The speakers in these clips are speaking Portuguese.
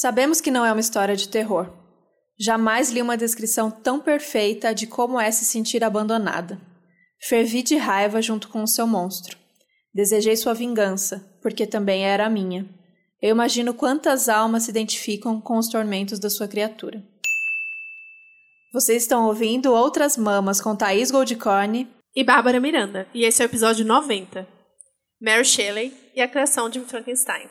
Sabemos que não é uma história de terror. Jamais li uma descrição tão perfeita de como é se sentir abandonada. Fervi de raiva junto com o seu monstro. Desejei sua vingança, porque também era a minha. Eu imagino quantas almas se identificam com os tormentos da sua criatura. Vocês estão ouvindo Outras Mamas com Thaís Goldcorn e Bárbara Miranda, e esse é o episódio 90. Mary Shelley e a criação de Frankenstein.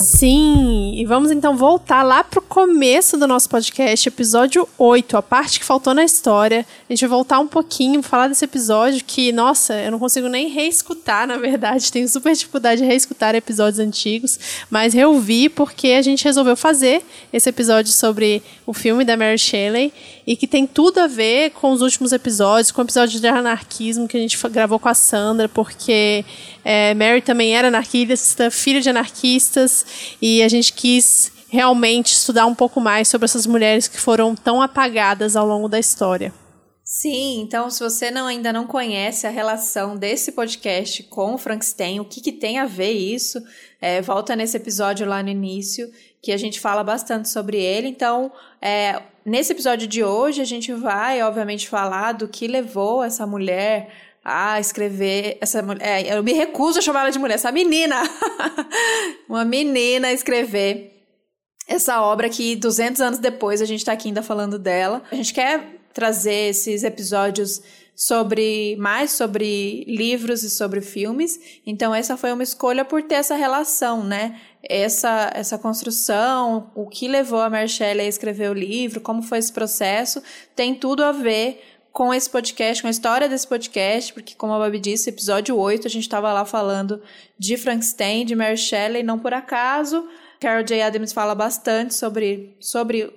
Sim, e vamos então voltar lá pro começo do nosso podcast, episódio 8, a parte que faltou na história. A gente vai voltar um pouquinho, falar desse episódio que, nossa, eu não consigo nem reescutar, na verdade, tenho super dificuldade de reescutar episódios antigos, mas reouvi porque a gente resolveu fazer esse episódio sobre o filme da Mary Shelley e que tem tudo a ver com os últimos episódios, com o episódio de anarquismo que a gente gravou com a Sandra, porque é, Mary também era anarquista, filha de anarquistas, e a gente quis realmente estudar um pouco mais sobre essas mulheres que foram tão apagadas ao longo da história. Sim, então se você não, ainda não conhece a relação desse podcast com o Frankenstein, o que, que tem a ver isso, é, volta nesse episódio lá no início, que a gente fala bastante sobre ele. Então, é, nesse episódio de hoje, a gente vai, obviamente, falar do que levou essa mulher a escrever essa mulher. É, eu me recuso a chamar ela de mulher, essa menina. uma menina a escrever essa obra que 200 anos depois a gente está aqui ainda falando dela. A gente quer trazer esses episódios sobre mais sobre livros e sobre filmes. Então essa foi uma escolha por ter essa relação, né? Essa essa construção, o que levou a Marcelle a escrever o livro, como foi esse processo, tem tudo a ver com esse podcast, com a história desse podcast, porque, como a Babi disse, episódio 8, a gente estava lá falando de Frankenstein, de Mary Shelley, não por acaso. Carol J. Adams fala bastante sobre, sobre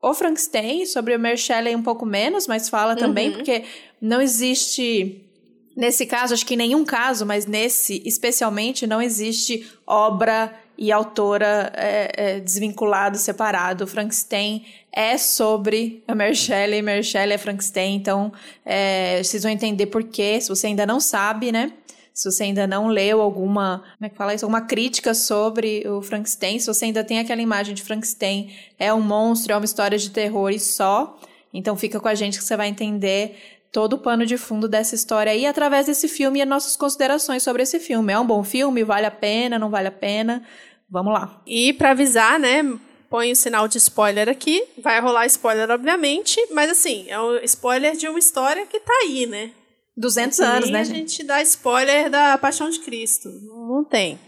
o Frankenstein, sobre o Mary Shelley um pouco menos, mas fala também, uhum. porque não existe. Nesse caso, acho que em nenhum caso, mas nesse especialmente, não existe obra e autora é, é, desvinculado, separado. O Frankenstein é sobre a Mary Shelley, Mary é Frankenstein, então é, vocês vão entender por quê, se você ainda não sabe, né? Se você ainda não leu alguma, como é que fala isso? Alguma crítica sobre o Frankenstein, se você ainda tem aquela imagem de Frankenstein, é um monstro, é uma história de terror e só. Então fica com a gente que você vai entender todo o pano de fundo dessa história aí através desse filme e as nossas considerações sobre esse filme. É um bom filme? Vale a pena? Não vale a pena? Vamos lá. E para avisar, né, põe o sinal de spoiler aqui. Vai rolar spoiler, obviamente, mas assim, é o spoiler de uma história que tá aí, né? 200 anos, né? a gente dá spoiler da Paixão de Cristo. Não tem,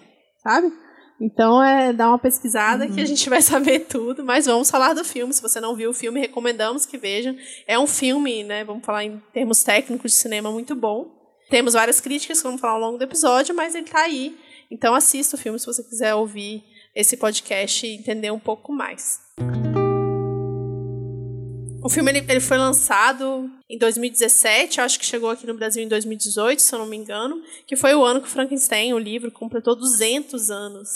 sabe? Então é dar uma pesquisada uhum. que a gente vai saber tudo, mas vamos falar do filme. Se você não viu o filme, recomendamos que vejam. É um filme, né? Vamos falar em termos técnicos de cinema muito bom. Temos várias críticas que vamos falar ao longo do episódio, mas ele tá aí então assista o filme se você quiser ouvir esse podcast e entender um pouco mais. O filme ele, ele foi lançado em 2017, acho que chegou aqui no Brasil em 2018, se eu não me engano, que foi o ano que o Frankenstein, o livro, completou 200 anos.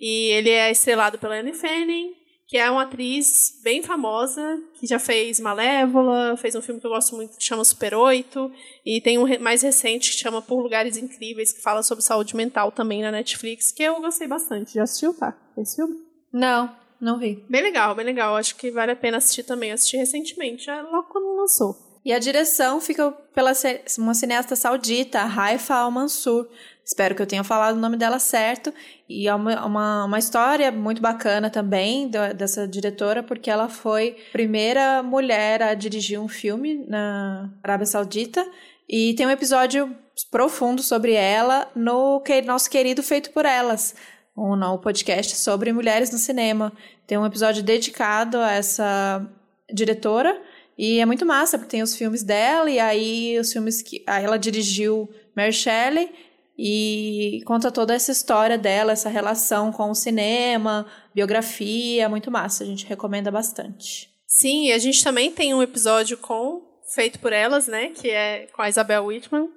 E ele é estrelado pela Anne Fanning, que é uma atriz bem famosa, que já fez Malévola, fez um filme que eu gosto muito que chama Super 8, e tem um mais recente que chama Por Lugares Incríveis, que fala sobre saúde mental também na Netflix, que eu gostei bastante. Já assistiu, tá? Esse filme? Não, não vi. Bem legal, bem legal. Acho que vale a pena assistir também. Eu assisti recentemente, logo quando lançou. E a direção fica pela uma cineasta saudita, Haifa Al-Mansur. Espero que eu tenha falado o nome dela certo. E é uma, uma, uma história muito bacana também dessa diretora, porque ela foi a primeira mulher a dirigir um filme na Arábia Saudita. E tem um episódio profundo sobre ela no que, nosso querido Feito por Elas, um, um podcast sobre mulheres no cinema. Tem um episódio dedicado a essa diretora. E é muito massa, porque tem os filmes dela, e aí os filmes que. Aí ela dirigiu Mary Shelley e conta toda essa história dela, essa relação com o cinema, biografia, muito massa. A gente recomenda bastante. Sim, e a gente também tem um episódio com feito por elas, né? Que é com a Isabel Whitman.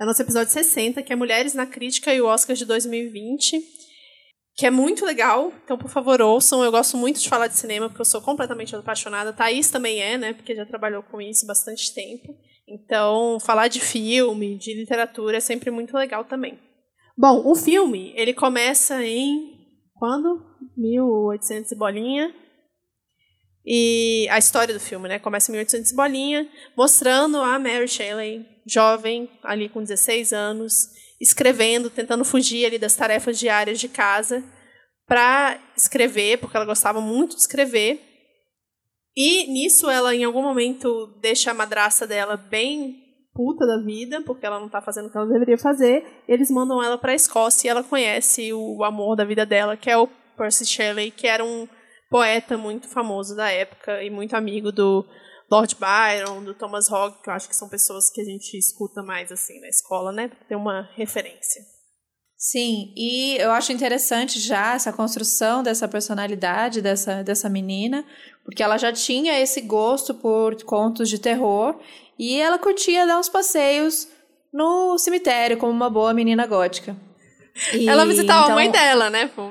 É nosso episódio 60, que é Mulheres na Crítica e o Oscar de 2020 que é muito legal. Então, por favor, ouçam. Eu gosto muito de falar de cinema, porque eu sou completamente apaixonada. Thaís também é, né? Porque já trabalhou com isso bastante tempo. Então, falar de filme, de literatura é sempre muito legal também. Bom, o filme, ele começa em quando? 1800 e bolinha. E a história do filme, né? Começa em 1800 e bolinha, mostrando a Mary Shelley, jovem, ali com 16 anos, escrevendo, tentando fugir ali das tarefas diárias de casa para escrever, porque ela gostava muito de escrever. E nisso ela, em algum momento, deixa a madraça dela bem puta da vida, porque ela não está fazendo o que ela deveria fazer. Eles mandam ela para a Escócia e ela conhece o amor da vida dela, que é o Percy Shelley, que era um poeta muito famoso da época e muito amigo do Lord Byron, do Thomas Hogg, que eu acho que são pessoas que a gente escuta mais assim na escola, né, para ter uma referência. Sim, e eu acho interessante já essa construção dessa personalidade dessa, dessa menina, porque ela já tinha esse gosto por contos de terror e ela curtia dar uns passeios no cemitério como uma boa menina gótica. E, ela visitava então, a mãe dela, né? Pô?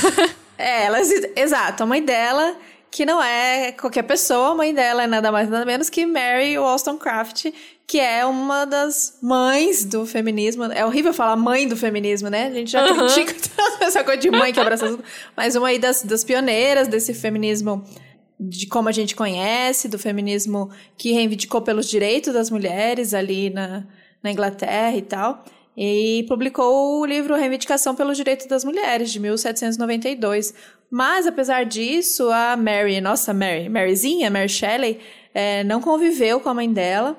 é, ela, exato, a mãe dela que não é qualquer pessoa, a mãe dela é nada mais nada menos que Mary Wollstonecraft, que é uma das mães do feminismo. É horrível falar mãe do feminismo, né? A gente já uhum. critica essa coisa de mãe que abraça tudo. Mas uma aí das, das pioneiras desse feminismo de como a gente conhece, do feminismo que reivindicou pelos direitos das mulheres ali na, na Inglaterra e tal. E publicou o livro Reivindicação pelos Direitos das Mulheres, de 1792. Mas, apesar disso, a Mary, nossa Mary, Maryzinha, Mary Shelley, é, não conviveu com a mãe dela,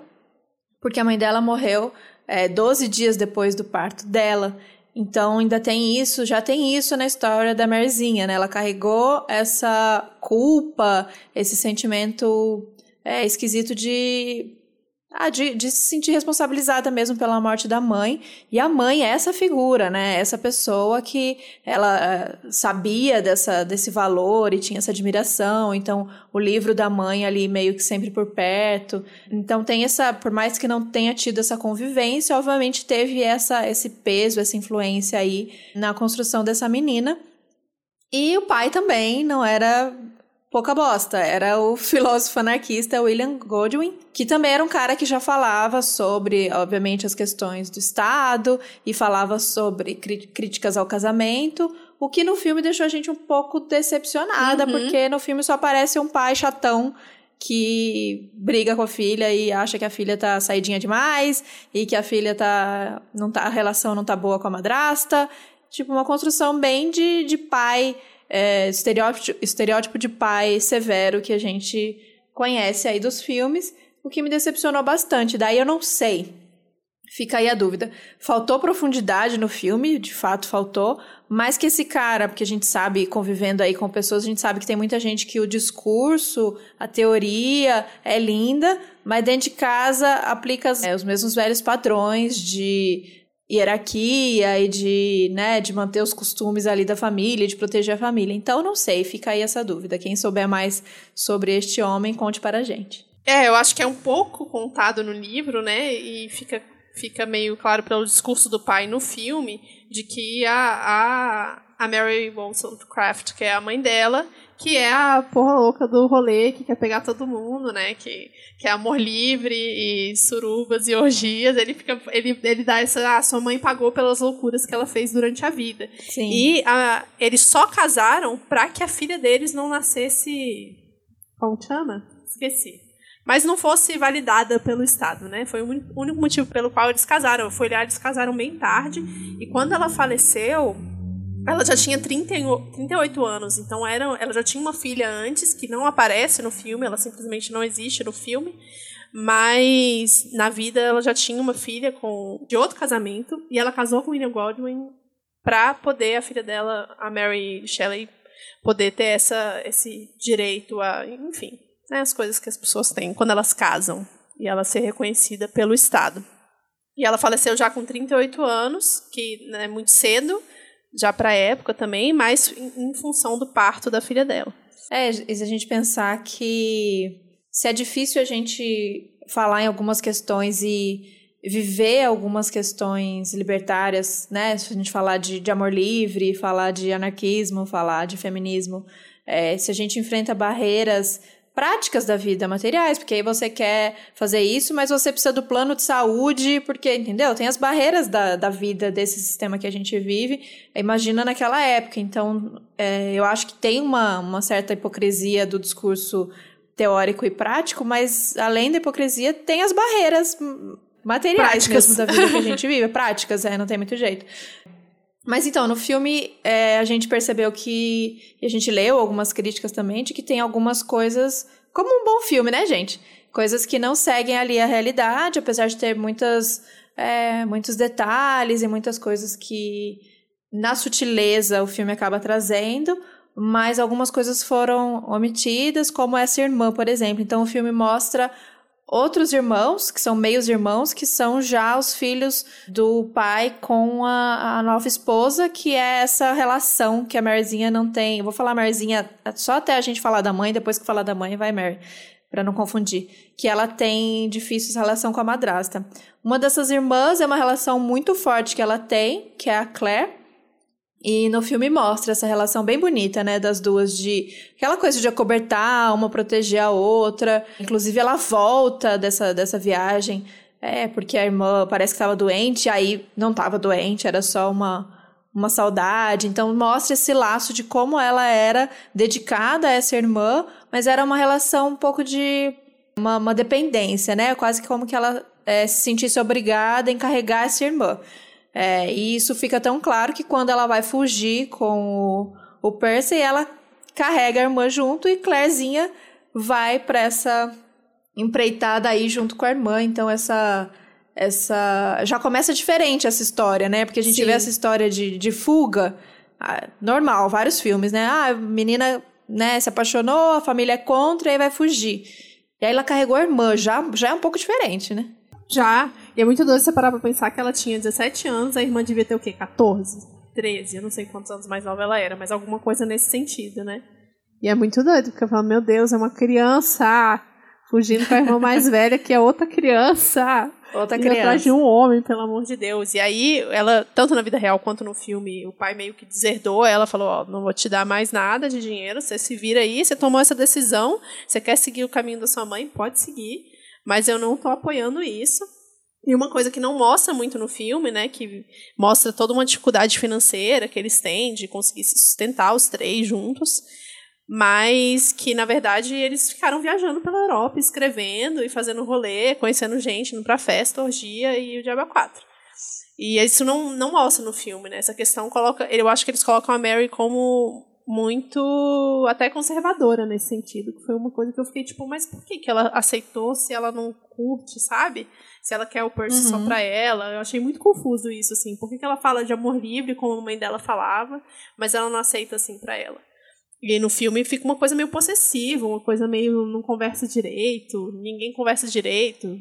porque a mãe dela morreu é, 12 dias depois do parto dela. Então, ainda tem isso, já tem isso na história da Maryzinha, né? Ela carregou essa culpa, esse sentimento é, esquisito de ah, de, de, se sentir responsabilizada mesmo pela morte da mãe. E a mãe é essa figura, né? Essa pessoa que ela uh, sabia dessa, desse valor e tinha essa admiração. Então, o livro da mãe ali meio que sempre por perto. Então, tem essa, por mais que não tenha tido essa convivência, obviamente teve essa, esse peso, essa influência aí na construção dessa menina. E o pai também não era pouca bosta. Era o filósofo anarquista William Godwin, que também era um cara que já falava sobre, obviamente, as questões do Estado e falava sobre críticas ao casamento, o que no filme deixou a gente um pouco decepcionada, uhum. porque no filme só aparece um pai chatão que briga com a filha e acha que a filha tá saidinha demais e que a filha tá não tá a relação não tá boa com a madrasta, tipo uma construção bem de, de pai é, estereótipo, estereótipo de pai severo que a gente conhece aí dos filmes, o que me decepcionou bastante. Daí eu não sei. Fica aí a dúvida. Faltou profundidade no filme, de fato faltou, mas que esse cara, porque a gente sabe, convivendo aí com pessoas, a gente sabe que tem muita gente que o discurso, a teoria é linda, mas dentro de casa aplica é, os mesmos velhos padrões de hierarquia e de, né, de manter os costumes ali da família, de proteger a família. Então, não sei, fica aí essa dúvida. Quem souber mais sobre este homem, conte para a gente. É, eu acho que é um pouco contado no livro, né, e fica, fica meio claro pelo discurso do pai no filme, de que a, a, a Mary Wollstonecraft, que é a mãe dela, que é a porra louca do rolê, que quer pegar todo mundo, né? Que, que é amor livre e surubas e orgias. Ele fica. Ele, ele dá essa. Ah, sua mãe pagou pelas loucuras que ela fez durante a vida. Sim. E a, eles só casaram para que a filha deles não nascesse. Como chama? Esqueci. Mas não fosse validada pelo Estado, né? Foi o único motivo pelo qual eles casaram. Foi olhar, eles casaram bem tarde. E quando ela faleceu, ela já tinha 30, 38 anos, então era, ela já tinha uma filha antes, que não aparece no filme, ela simplesmente não existe no filme. Mas na vida ela já tinha uma filha com de outro casamento, e ela casou com William Godwin para poder a filha dela, a Mary Shelley, poder ter essa, esse direito a, enfim, né, as coisas que as pessoas têm quando elas casam e ela ser reconhecida pelo Estado. E ela faleceu já com 38 anos, que é muito cedo, já para a época também, mas em, função do parto da filha dela. É, e se a gente pensar que se é difícil a gente falar em algumas questões e viver algumas questões libertárias, né? Se a gente falar de, de amor livre, falar de anarquismo, falar de feminismo, é, se a gente enfrenta barreiras práticas da vida, materiais, porque aí você quer fazer isso, mas você precisa do plano de saúde, porque, entendeu? Tem as barreiras da, da vida desse sistema que a gente vive, imagina naquela época. Então, é, eu acho que tem uma, uma certa hipocrisia do discurso teórico e prático, mas além da hipocrisia, tem as barreiras materiais práticas. mesmo da vida que a gente vive, práticas, é, não tem muito jeito. Mas então, no filme, é, a gente percebeu que. E a gente leu algumas críticas também, de que tem algumas coisas. Como um bom filme, né, gente? Coisas que não seguem ali a realidade, apesar de ter muitas, é, muitos detalhes e muitas coisas que, na sutileza, o filme acaba trazendo. Mas algumas coisas foram omitidas, como essa irmã, por exemplo. Então, o filme mostra outros irmãos, que são meios irmãos, que são já os filhos do pai com a, a nova esposa, que é essa relação que a Marzinha não tem. Eu vou falar Marzinha só até a gente falar da mãe, depois que falar da mãe vai Mary, para não confundir. Que ela tem difícil relação com a madrasta. Uma dessas irmãs é uma relação muito forte que ela tem, que é a Claire, e no filme mostra essa relação bem bonita, né, das duas de aquela coisa de acobertar, uma proteger a outra. Inclusive ela volta dessa dessa viagem, é, porque a irmã parece que estava doente, aí não estava doente, era só uma uma saudade. Então mostra esse laço de como ela era dedicada a essa irmã, mas era uma relação um pouco de uma, uma dependência, né? Quase como que ela é, se sentisse obrigada a encarregar essa irmã. É, e isso fica tão claro que quando ela vai fugir com o, o Percy, ela carrega a irmã junto e Clairezinha vai para essa empreitada aí junto com a irmã. Então essa essa já começa diferente essa história, né? Porque a gente Sim. vê essa história de, de fuga ah, normal, vários filmes, né? Ah, a menina, né, se apaixonou, a família é contra e aí vai fugir. E aí ela carregou a irmã, já já é um pouco diferente, né? Já. E é muito doido você parar pra pensar que ela tinha 17 anos, a irmã devia ter o quê? 14? 13? Eu não sei quantos anos mais nova ela era, mas alguma coisa nesse sentido, né? E é muito doido, porque eu falo, meu Deus, é uma criança fugindo com a irmã mais velha, que é outra criança. Outra criança. atrás de um homem, pelo amor de Deus. E aí, ela, tanto na vida real quanto no filme, o pai meio que deserdou ela, falou, ó, não vou te dar mais nada de dinheiro, você se vira aí, você tomou essa decisão, você quer seguir o caminho da sua mãe, pode seguir, mas eu não tô apoiando isso. E uma coisa que não mostra muito no filme, né, que mostra toda uma dificuldade financeira que eles têm de conseguir se sustentar os três juntos, mas que na verdade eles ficaram viajando pela Europa, escrevendo e fazendo rolê, conhecendo gente, indo pra festa, orgia e o Diabo 4. E isso não, não mostra no filme, né? Essa questão coloca, eu acho que eles colocam a Mary como muito até conservadora nesse sentido, que foi uma coisa que eu fiquei tipo, mas por que que ela aceitou se ela não curte, sabe? se ela quer o Percy uhum. só pra ela. Eu achei muito confuso isso, assim. Por que, que ela fala de amor livre, como a mãe dela falava, mas ela não aceita assim pra ela? E no filme fica uma coisa meio possessiva, uma coisa meio não conversa direito, ninguém conversa direito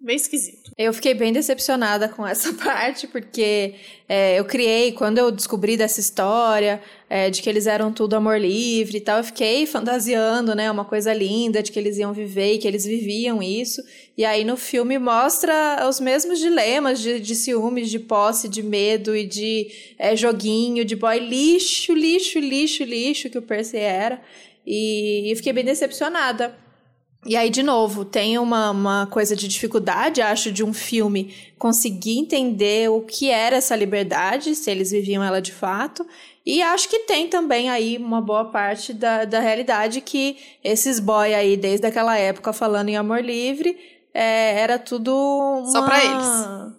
meio esquisito. Eu fiquei bem decepcionada com essa parte, porque é, eu criei, quando eu descobri dessa história, é, de que eles eram tudo amor livre e tal, eu fiquei fantasiando, né, uma coisa linda, de que eles iam viver e que eles viviam isso. E aí no filme mostra os mesmos dilemas de, de ciúmes, de posse, de medo e de é, joguinho, de boy lixo, lixo, lixo, lixo que o Percy era. E eu fiquei bem decepcionada e aí, de novo, tem uma, uma coisa de dificuldade, acho, de um filme conseguir entender o que era essa liberdade, se eles viviam ela de fato. E acho que tem também aí uma boa parte da, da realidade que esses boy aí, desde aquela época, falando em amor livre, é, era tudo. Uma... Só pra eles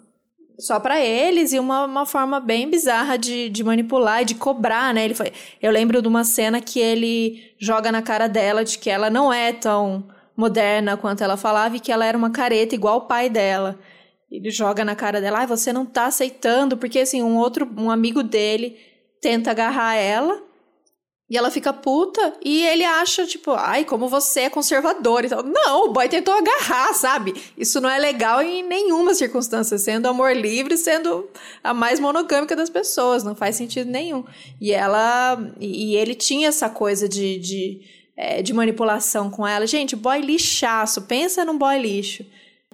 só para eles e uma, uma forma bem bizarra de, de manipular e de cobrar, né? Ele foi, eu lembro de uma cena que ele joga na cara dela de que ela não é tão moderna quanto ela falava e que ela era uma careta igual o pai dela. Ele joga na cara dela, ah, você não tá aceitando, porque assim, um outro, um amigo dele tenta agarrar ela e ela fica puta e ele acha, tipo, ai, como você é conservador e tal. Não, o boy tentou agarrar, sabe? Isso não é legal em nenhuma circunstância, sendo amor livre, sendo a mais monogâmica das pessoas, não faz sentido nenhum. E ela, e ele tinha essa coisa de, de é, de manipulação com ela. Gente, boy lixaço, pensa num boy lixo.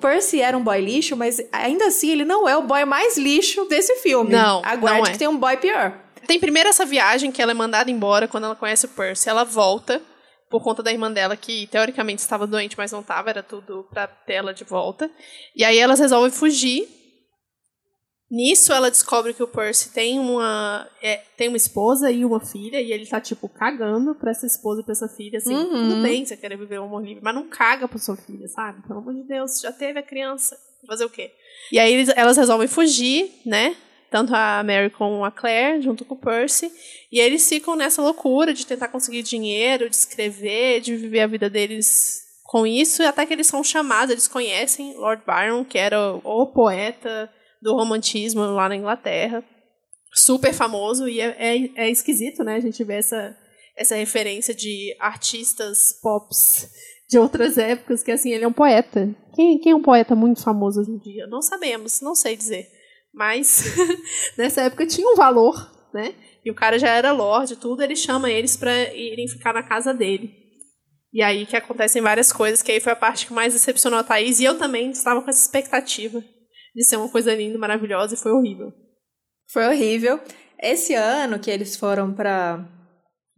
Percy era um boy lixo, mas ainda assim ele não é o boy mais lixo desse filme. Não, Aguarde não é. que tem um boy pior. Tem primeiro essa viagem que ela é mandada embora quando ela conhece o Percy. Ela volta por conta da irmã dela, que teoricamente estava doente, mas não estava, era tudo para ter ela de volta. E aí elas resolvem fugir. Nisso ela descobre que o Percy tem uma é, tem uma esposa e uma filha e ele tá tipo cagando para essa esposa e para essa filha assim, uhum. tudo bem, você quer viver um amor livre, mas não caga para sua filha, sabe? Pelo amor de Deus, já teve a criança, fazer o quê? E aí elas resolvem fugir, né? tanto a Mary como a Claire, junto com o Percy, e eles ficam nessa loucura de tentar conseguir dinheiro, de escrever, de viver a vida deles com isso, até que eles são chamados, eles conhecem Lord Byron, que era o poeta do romantismo lá na Inglaterra, super famoso, e é, é, é esquisito, né, a gente ver essa, essa referência de artistas pops de outras épocas, que assim, ele é um poeta. Quem, quem é um poeta muito famoso hoje em dia? Não sabemos, não sei dizer. Mas nessa época tinha um valor, né? E o cara já era lord, tudo, ele chama eles para irem ficar na casa dele. E aí que acontecem várias coisas, que aí foi a parte que mais decepcionou a Thaís, e eu também estava com essa expectativa de ser uma coisa linda, maravilhosa, e foi horrível. Foi horrível. Esse ano que eles foram para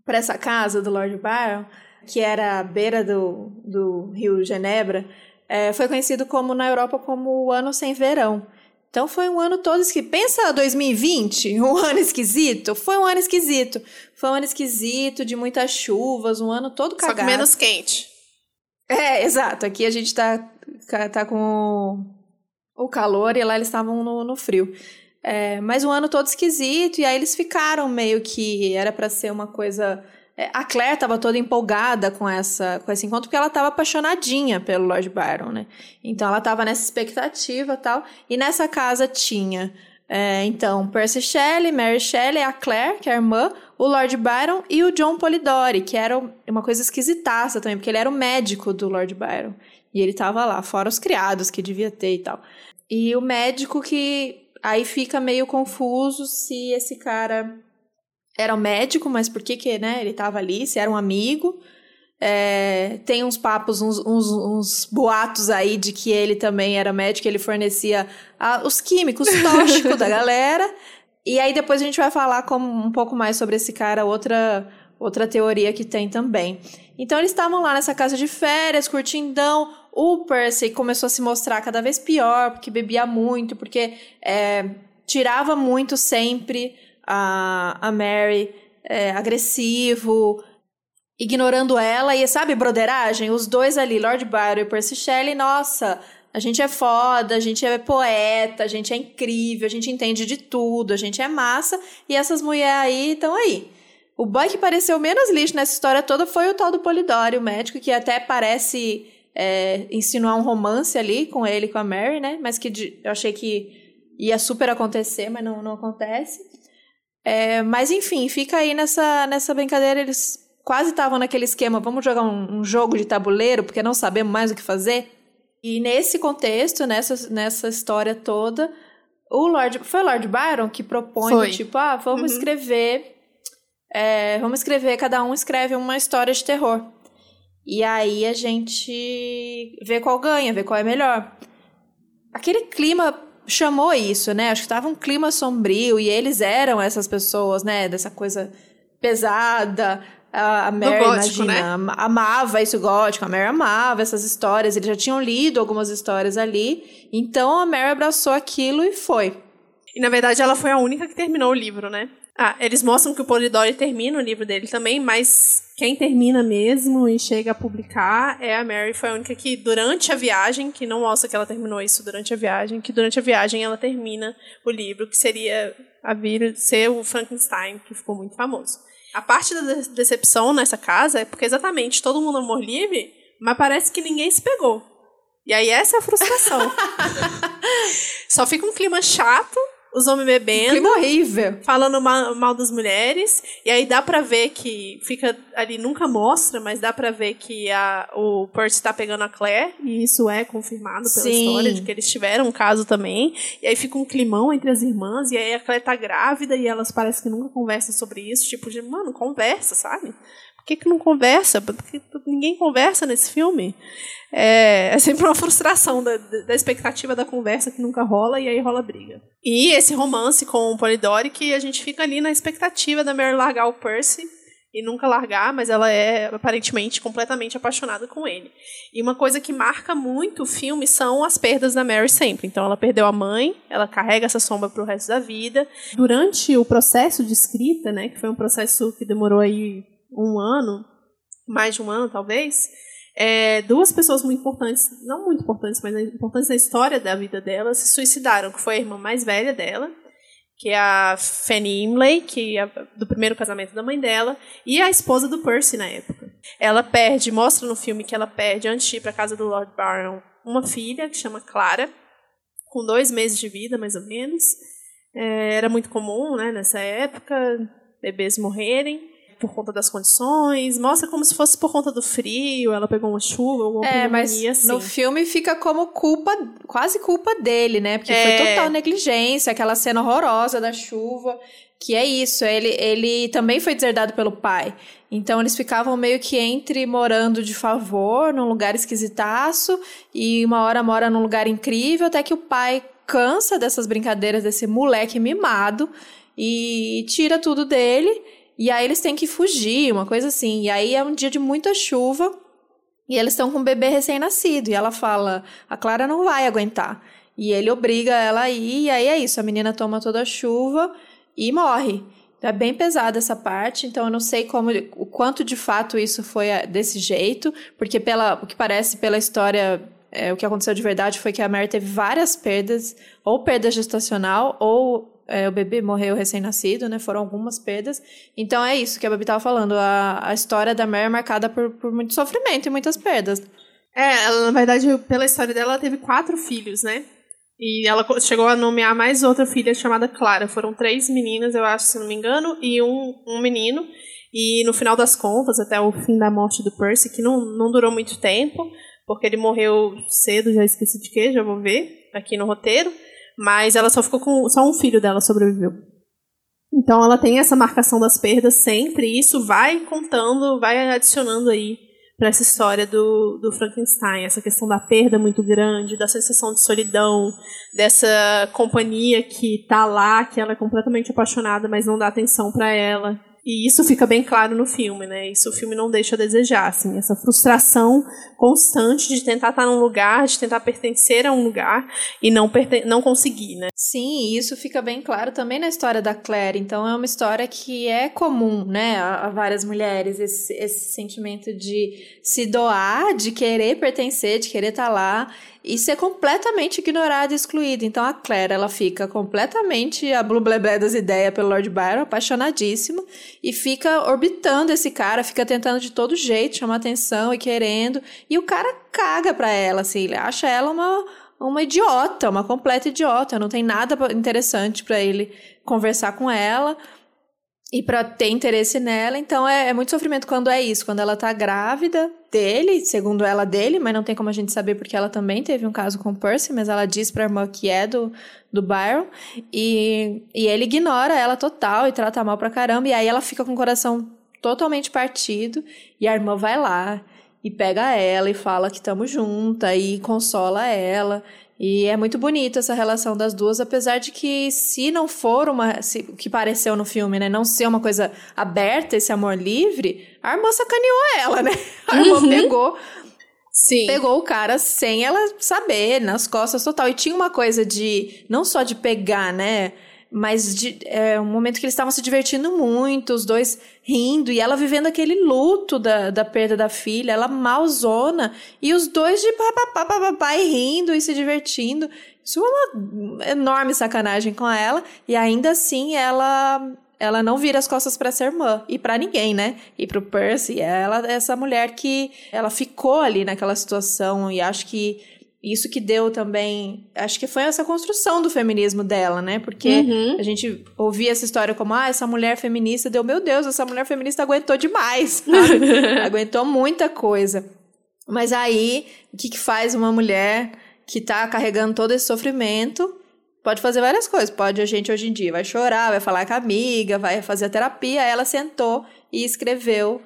para essa casa do Lord Byron, que era à beira do, do rio Genebra, é, foi conhecido como na Europa como o ano sem verão. Então foi um ano todo esquisito. Pensa 2020, um ano esquisito? Foi um ano esquisito. Foi um ano esquisito, de muitas chuvas, um ano todo cagado. Só que menos quente. É, exato. Aqui a gente tá, tá com o calor e lá eles estavam no, no frio. É, mas um ano todo esquisito, e aí eles ficaram meio que era para ser uma coisa é, a Claire estava toda empolgada com, essa, com esse encontro porque ela estava apaixonadinha pelo Lord Byron, né? Então ela estava nessa expectativa tal. E nessa casa tinha, é, então, Percy Shelley, Mary Shelley, a Claire, que é a irmã, o Lord Byron e o John Polidori, que era uma coisa esquisitaça também, porque ele era o médico do Lord Byron. E ele estava lá, fora os criados que devia ter e tal. E o médico que aí fica meio confuso se esse cara era um médico, mas por que que, né, ele estava ali, se era um amigo. É, tem uns papos, uns, uns, uns, boatos aí de que ele também era médico, ele fornecia a, os químicos tóxicos da galera. E aí depois a gente vai falar como, um pouco mais sobre esse cara, outra, outra teoria que tem também. Então eles estavam lá nessa casa de férias, curtindão. O Percy começou a se mostrar cada vez pior, porque bebia muito, porque é, tirava muito sempre a, a Mary é, agressivo, ignorando ela e, sabe, broderagem? Os dois ali, Lord Byron e Percy Shelley, nossa, a gente é foda, a gente é poeta, a gente é incrível, a gente entende de tudo, a gente é massa, e essas mulheres aí estão aí. O boy que pareceu menos lixo nessa história toda foi o tal do Polidori, o médico, que até parece é, insinuar um romance ali com ele com a Mary, né? Mas que eu achei que ia super acontecer, mas não, não acontece. É, mas enfim, fica aí nessa, nessa brincadeira. Eles quase estavam naquele esquema: vamos jogar um, um, jogo de tabuleiro, porque não sabemos mais o que fazer. E nesse contexto, nessa, nessa história toda, o Lord. Foi o Lord Byron que propõe, tipo, ah, vamos uhum. escrever. É, vamos escrever, cada um escreve uma história de terror. E aí a gente vê qual ganha, vê qual é melhor. Aquele clima chamou isso, né? Acho que tava um clima sombrio e eles eram essas pessoas, né? Dessa coisa pesada. A Mary, gótico, imagina, né? amava isso gótico, a Mary amava essas histórias, eles já tinham lido algumas histórias ali, então a Mary abraçou aquilo e foi. E na verdade ela foi a única que terminou o livro, né? Ah, eles mostram que o Polidori termina o livro dele também, mas quem termina mesmo e chega a publicar é a Mary. Foi a única que, durante a viagem, que não mostra que ela terminou isso durante a viagem, que durante a viagem ela termina o livro, que seria a vir ser o Frankenstein, que ficou muito famoso. A parte da decepção nessa casa é porque exatamente todo mundo amor livre, mas parece que ninguém se pegou. E aí essa é a frustração. Só fica um clima chato os homens bebendo. Clima horrível. Falando mal, mal, das mulheres. E aí dá pra ver que fica ali, nunca mostra, mas dá pra ver que a, o Percy tá pegando a Claire. E isso é confirmado pela Sim. história de que eles tiveram um caso também. E aí fica um climão entre as irmãs. E aí a Claire tá grávida e elas parecem que nunca conversam sobre isso. Tipo, de, mano, conversa, sabe? Por que, que não conversa? Porque ninguém conversa nesse filme. É, é sempre uma frustração da, da expectativa da conversa que nunca rola e aí rola briga. E esse romance com o Polidori que a gente fica ali na expectativa da Mary largar o Percy. e nunca largar, mas ela é aparentemente completamente apaixonada com ele. E uma coisa que marca muito o filme são as perdas da Mary sempre. Então ela perdeu a mãe, ela carrega essa sombra pro resto da vida. Durante o processo de escrita, né, que foi um processo que demorou aí um ano, mais de um ano talvez, é, duas pessoas muito importantes, não muito importantes, mas importantes na história da vida dela, se suicidaram, que foi a irmã mais velha dela, que é a Fanny Imlay, que é do primeiro casamento da mãe dela, e a esposa do Percy na época. Ela perde, mostra no filme que ela perde, antes de ir para a casa do Lord Byron, uma filha que chama Clara, com dois meses de vida, mais ou menos. É, era muito comum, né, nessa época, bebês morrerem por conta das condições, mostra como se fosse por conta do frio, ela pegou uma chuva, alguma É, mas assim. no filme fica como culpa, quase culpa dele, né? Porque é. foi total negligência, aquela cena horrorosa da chuva, que é isso, ele, ele também foi deserdado pelo pai. Então eles ficavam meio que entre morando de favor, num lugar esquisitaço, e uma hora mora num lugar incrível, até que o pai cansa dessas brincadeiras desse moleque mimado e tira tudo dele e aí eles têm que fugir, uma coisa assim. E aí é um dia de muita chuva e eles estão com um bebê recém-nascido. E ela fala: a Clara não vai aguentar. E ele obriga ela a ir, e aí é isso: a menina toma toda a chuva e morre. É bem pesada essa parte, então eu não sei como o quanto de fato isso foi eh, desse jeito, porque pela o que parece pela história é, o que aconteceu de verdade foi que a Mary teve várias perdas, ou perda gestacional, ou é, o bebê morreu recém-nascido, né? Foram algumas perdas. Então é isso que a Babi estava falando. A, a história da Mary é marcada por, por muito sofrimento e muitas perdas. É, ela, na verdade, pela história dela, ela teve quatro filhos, né? E ela chegou a nomear mais outra filha chamada Clara. Foram três meninas, eu acho, se não me engano, e um, um menino. E no final das contas, até o fim da morte do Percy, que não, não durou muito tempo, porque ele morreu cedo, já esqueci de quê, já vou ver aqui no roteiro. Mas ela só ficou com. Só um filho dela sobreviveu. Então ela tem essa marcação das perdas sempre, e isso vai contando, vai adicionando aí para essa história do, do Frankenstein, essa questão da perda muito grande, da sensação de solidão, dessa companhia que tá lá, que ela é completamente apaixonada, mas não dá atenção para ela. E isso fica bem claro no filme, né? Isso o filme não deixa a desejar, assim, essa frustração constante de tentar estar num lugar, de tentar pertencer a um lugar e não, não conseguir, né? Sim, isso fica bem claro também na história da Claire. Então é uma história que é comum, né, a, a várias mulheres, esse, esse sentimento de se doar, de querer pertencer, de querer estar lá e ser completamente ignorada e excluída. Então a Claire, ela fica completamente a blue bleblé das ideias pelo Lord Byron, apaixonadíssima, e fica orbitando esse cara, fica tentando de todo jeito chamar atenção e querendo, e o cara caga pra ela, assim, ele acha ela uma, uma idiota, uma completa idiota, não tem nada interessante para ele conversar com ela e para ter interesse nela. Então é, é, muito sofrimento quando é isso, quando ela tá grávida dele, segundo ela dele, mas não tem como a gente saber porque ela também teve um caso com o Percy, mas ela diz pra irmã que é do, do Byron, e, e ele ignora ela total e trata mal pra caramba, e aí ela fica com o coração totalmente partido, e a irmã vai lá e pega ela e fala que estamos juntas e consola ela. E é muito bonita essa relação das duas, apesar de que se não for uma, se, o que pareceu no filme, né, não ser uma coisa aberta, esse amor livre, a irmã sacaneou ela, né? A irmã uhum. pegou Sim. Pegou o cara sem ela saber, nas costas total. E tinha uma coisa de, não só de pegar, né? Mas de, é um momento que eles estavam se divertindo muito, os dois rindo, e ela vivendo aquele luto da, da perda da filha, ela malzona, e os dois de papapá e rindo e se divertindo. Isso é uma enorme sacanagem com ela, e ainda assim ela ela não vira as costas para essa irmã e para ninguém, né? E pro Percy, ela essa mulher que ela ficou ali naquela situação e acho que isso que deu também. Acho que foi essa construção do feminismo dela, né? Porque uhum. a gente ouvia essa história como, ah, essa mulher feminista deu, meu Deus, essa mulher feminista aguentou demais, aguentou muita coisa. Mas aí, o que, que faz uma mulher que tá carregando todo esse sofrimento? Pode fazer várias coisas. Pode a gente hoje em dia vai chorar, vai falar com a amiga, vai fazer a terapia. Ela sentou e escreveu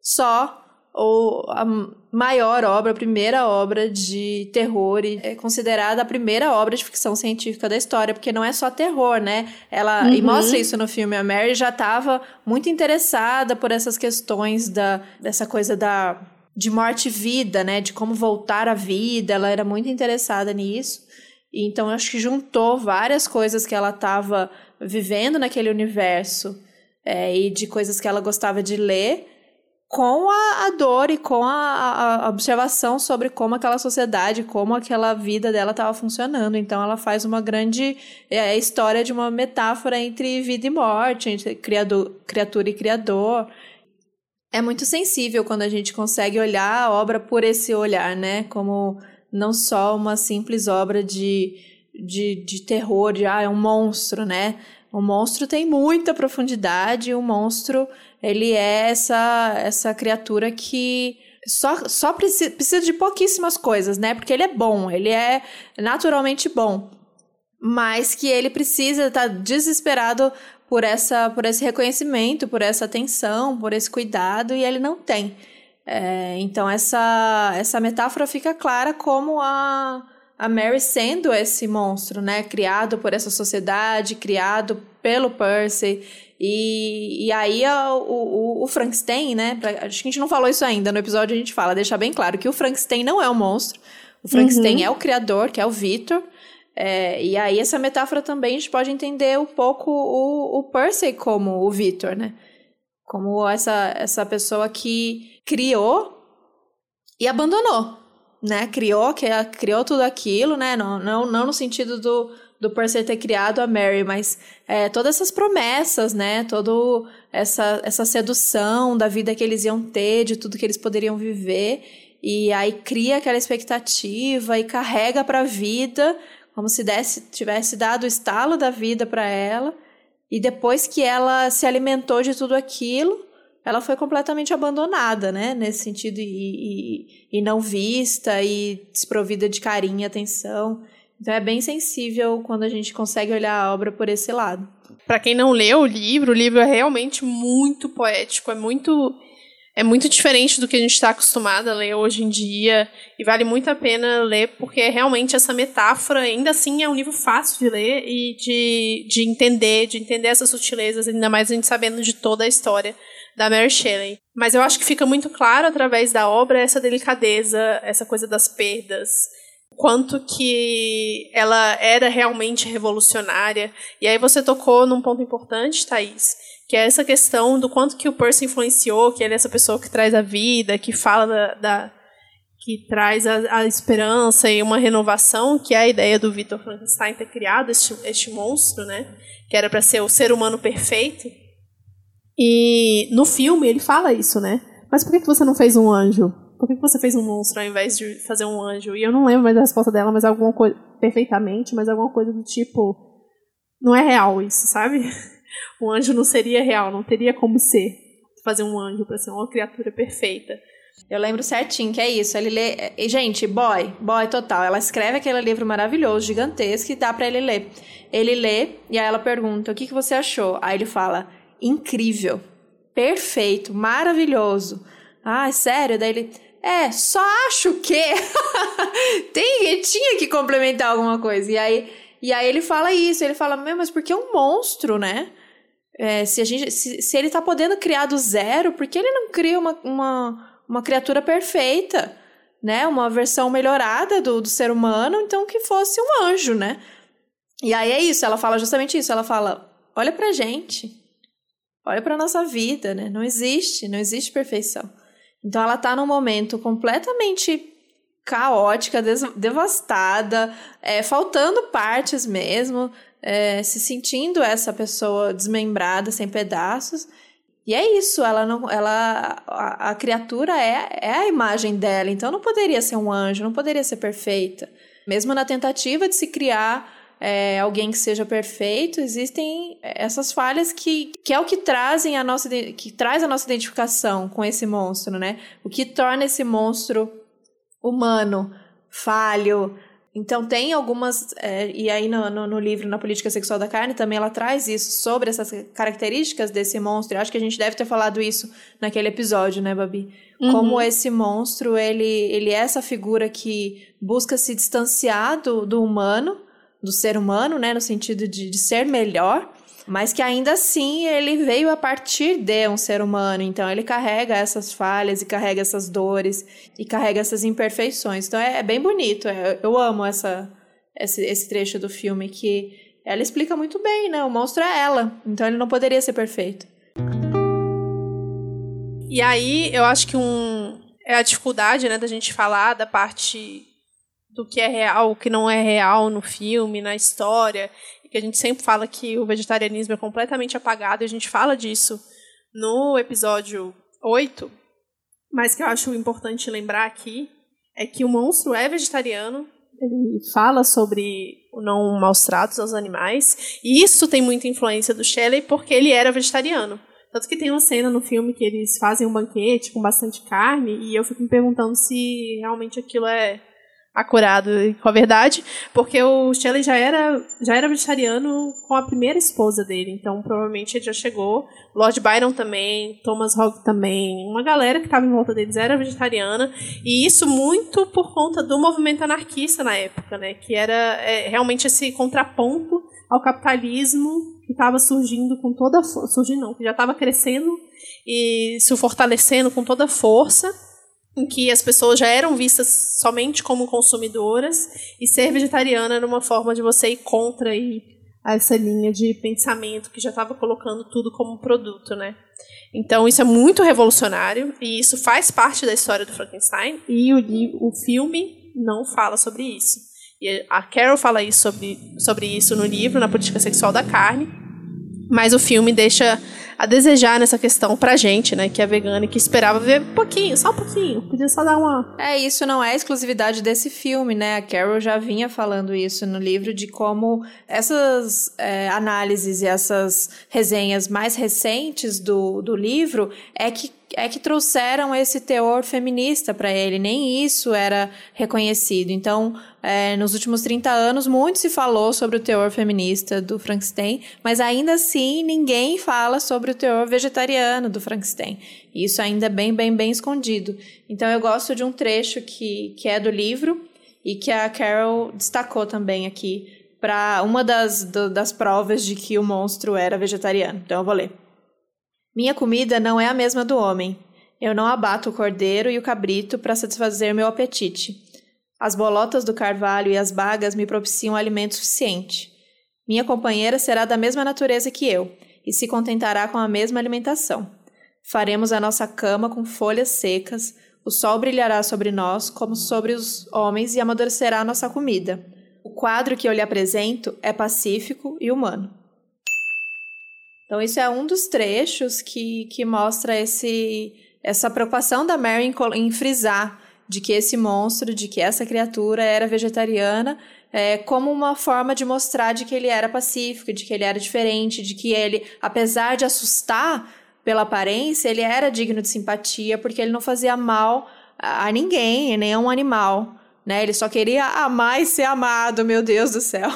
só ou a maior obra, a primeira obra de terror e é considerada a primeira obra de ficção científica da história, porque não é só terror, né? Ela uhum. e mostra isso no filme. A Mary já estava muito interessada por essas questões da dessa coisa da de morte e vida, né? De como voltar à vida. Ela era muito interessada nisso. Então acho que juntou várias coisas que ela estava vivendo naquele universo é, e de coisas que ela gostava de ler com a, a dor e com a, a, observação sobre como aquela sociedade, como aquela vida dela estava funcionando. Então ela faz uma grande é, história de uma metáfora entre vida e morte, entre criador, criatura e criador. É muito sensível quando a gente consegue olhar a obra por esse olhar, né? Como não só uma simples obra de, de, de terror, de ah, é um monstro, né? O monstro tem muita profundidade, o monstro ele é essa, essa criatura que só, só precisa, precisa de pouquíssimas coisas, né? Porque ele é bom, ele é naturalmente bom. Mas que ele precisa estar tá desesperado por, essa, por esse reconhecimento, por essa atenção, por esse cuidado, e ele não tem. É, então, essa, essa metáfora fica clara como a, a Mary sendo esse monstro, né? Criado por essa sociedade, criado pelo Percy e, e aí o, o, o, Frankenstein, né? Pra, acho que a gente não falou isso ainda, no episódio a gente fala, deixar bem claro que o Frankenstein não é um monstro. O Frankenstein uhum. é o criador, que é o Victor. É, e aí essa metáfora também a gente pode entender um pouco o, o Percy como o Victor, né? Como essa, essa pessoa que criou e abandonou, né? Criou, que, criou tudo aquilo, né? Não, não, não no sentido do do Percy ter criado a Mary, mas é, todas essas promessas, né? Toda essa, essa sedução da vida que eles iam ter, de tudo que eles poderiam viver. E aí cria aquela expectativa e carrega para a vida, como se desse, tivesse dado o estalo da vida para ela. E depois que ela se alimentou de tudo aquilo, ela foi completamente abandonada, né? Nesse sentido, e, e, e não vista, e desprovida de carinho e atenção. Então é bem sensível quando a gente consegue olhar a obra por esse lado. Para quem não leu o livro, o livro é realmente muito poético, é muito é muito diferente do que a gente está acostumado a ler hoje em dia e vale muito a pena ler porque é realmente essa metáfora ainda assim é um livro fácil de ler e de, de entender, de entender essas sutilezas, ainda mais a gente sabendo de toda a história da Mary Shelley. Mas eu acho que fica muito claro através da obra essa delicadeza, essa coisa das perdas, quanto que ela era realmente revolucionária. E aí você tocou num ponto importante, Thaís, que é essa questão do quanto que o Percy influenciou, que ele é essa pessoa que traz a vida, que fala da, da que traz a, a, esperança e uma renovação, que é a ideia do Victor Frankenstein ter criado este, este monstro, né? Que era para ser o ser humano perfeito. E no filme ele fala isso, né? Mas por que, que você não fez um anjo? por que você fez um monstro ao invés de fazer um anjo? E eu não lembro mais da resposta dela, mas alguma coisa, perfeitamente, mas alguma coisa do tipo, não é real isso, sabe? O anjo não seria real, não teria como ser, fazer um anjo para ser uma criatura perfeita. Eu lembro certinho que é isso. Ele lê. E, gente, boy, boy total. Ela escreve aquele livro maravilhoso, gigantesco, e dá para ele ler. Ele lê e aí ela pergunta: o que, que você achou? Aí ele fala: incrível, perfeito, maravilhoso. Ah, sério? Daí ele. É, só acho que tem tinha que complementar alguma coisa. E aí, e aí ele fala isso, ele fala, mas porque é um monstro, né? É, se, a gente, se, se ele tá podendo criar do zero, por que ele não cria uma, uma, uma criatura perfeita? Né? Uma versão melhorada do, do ser humano, então que fosse um anjo, né? E aí é isso, ela fala justamente isso, ela fala, olha pra gente, olha pra nossa vida, né? Não existe, não existe perfeição. Então ela tá num momento completamente caótica, devastada, é, faltando partes mesmo, é, se sentindo essa pessoa desmembrada, sem pedaços. E é isso, ela não, ela, a, a, criatura é, é a imagem dela, então não poderia ser um anjo, não poderia ser perfeita. Mesmo na tentativa de se criar é, alguém que seja perfeito, existem essas falhas que, que é o que trazem a nossa que traz a nossa identificação com esse monstro, né? O que torna esse monstro humano, falho, Então tem algumas, é, e aí no, no, no, livro Na Política Sexual da Carne também ela traz isso sobre essas características desse monstro. Eu acho que a gente deve ter falado isso naquele episódio, né, Babi? Uhum. Como esse monstro, ele, ele é essa figura que busca se distanciar do, do humano, do ser humano, né, no sentido de, de ser melhor, mas que ainda assim ele veio a partir de um ser humano, então ele carrega essas falhas e carrega essas dores e carrega essas imperfeições. Então é, é bem bonito, é, eu amo essa, esse, esse trecho do filme que ela explica muito bem, né? O monstro é ela, então ele não poderia ser perfeito. E aí eu acho que um é a dificuldade, né, da gente falar da parte do que é real, o que não é real no filme, na história que a gente sempre fala que o vegetarianismo é completamente apagado, e a gente fala disso no episódio 8, mas que eu acho importante lembrar aqui é que o monstro é vegetariano, ele fala sobre o não maus tratos aos animais, e isso tem muita influência do Shelley porque ele era vegetariano. Tanto que tem uma cena no filme que eles fazem um banquete com bastante carne, e eu fico me perguntando se realmente aquilo é acurado com a verdade, porque o Shelley já era, já era vegetariano com a primeira esposa dele, então provavelmente ele já chegou. Lord Byron também, Thomas Hogg também, uma galera que estava em volta deles era vegetariana, e isso muito por conta do movimento anarquista na época, né, que era é, realmente esse contraponto ao capitalismo que estava surgindo com toda surgindo não, que já estava crescendo e se fortalecendo com toda força em que as pessoas já eram vistas somente como consumidoras e ser vegetariana era uma forma de você ir contra aí essa linha de pensamento que já estava colocando tudo como produto, né? Então isso é muito revolucionário e isso faz parte da história do Frankenstein e o, o filme não fala sobre isso. E a Carol fala isso sobre, sobre isso no livro, na política sexual da carne, mas o filme deixa a desejar nessa questão pra gente, né, que é vegana e que esperava ver um pouquinho, só um pouquinho, podia só dar uma... É, isso não é exclusividade desse filme, né, a Carol já vinha falando isso no livro, de como essas é, análises e essas resenhas mais recentes do, do livro é que é que trouxeram esse teor feminista para ele, nem isso era reconhecido. Então, é, nos últimos 30 anos, muito se falou sobre o teor feminista do Frankenstein, mas ainda assim ninguém fala sobre o teor vegetariano do Frankenstein. Isso ainda é bem, bem, bem escondido. Então, eu gosto de um trecho que, que é do livro e que a Carol destacou também aqui para uma das, do, das provas de que o monstro era vegetariano. Então, eu vou ler. Minha comida não é a mesma do homem. Eu não abato o cordeiro e o cabrito para satisfazer meu apetite. As bolotas do carvalho e as bagas me propiciam alimento suficiente. Minha companheira será da mesma natureza que eu e se contentará com a mesma alimentação. Faremos a nossa cama com folhas secas, o sol brilhará sobre nós como sobre os homens e amadurecerá a nossa comida. O quadro que eu lhe apresento é pacífico e humano. Então, isso é um dos trechos que, que mostra esse, essa preocupação da Mary em, em frisar de que esse monstro, de que essa criatura era vegetariana, é, como uma forma de mostrar de que ele era pacífico, de que ele era diferente, de que ele, apesar de assustar pela aparência, ele era digno de simpatia, porque ele não fazia mal a, ninguém, nem a um animal. Né? Ele só queria amar e ser amado, meu Deus do céu.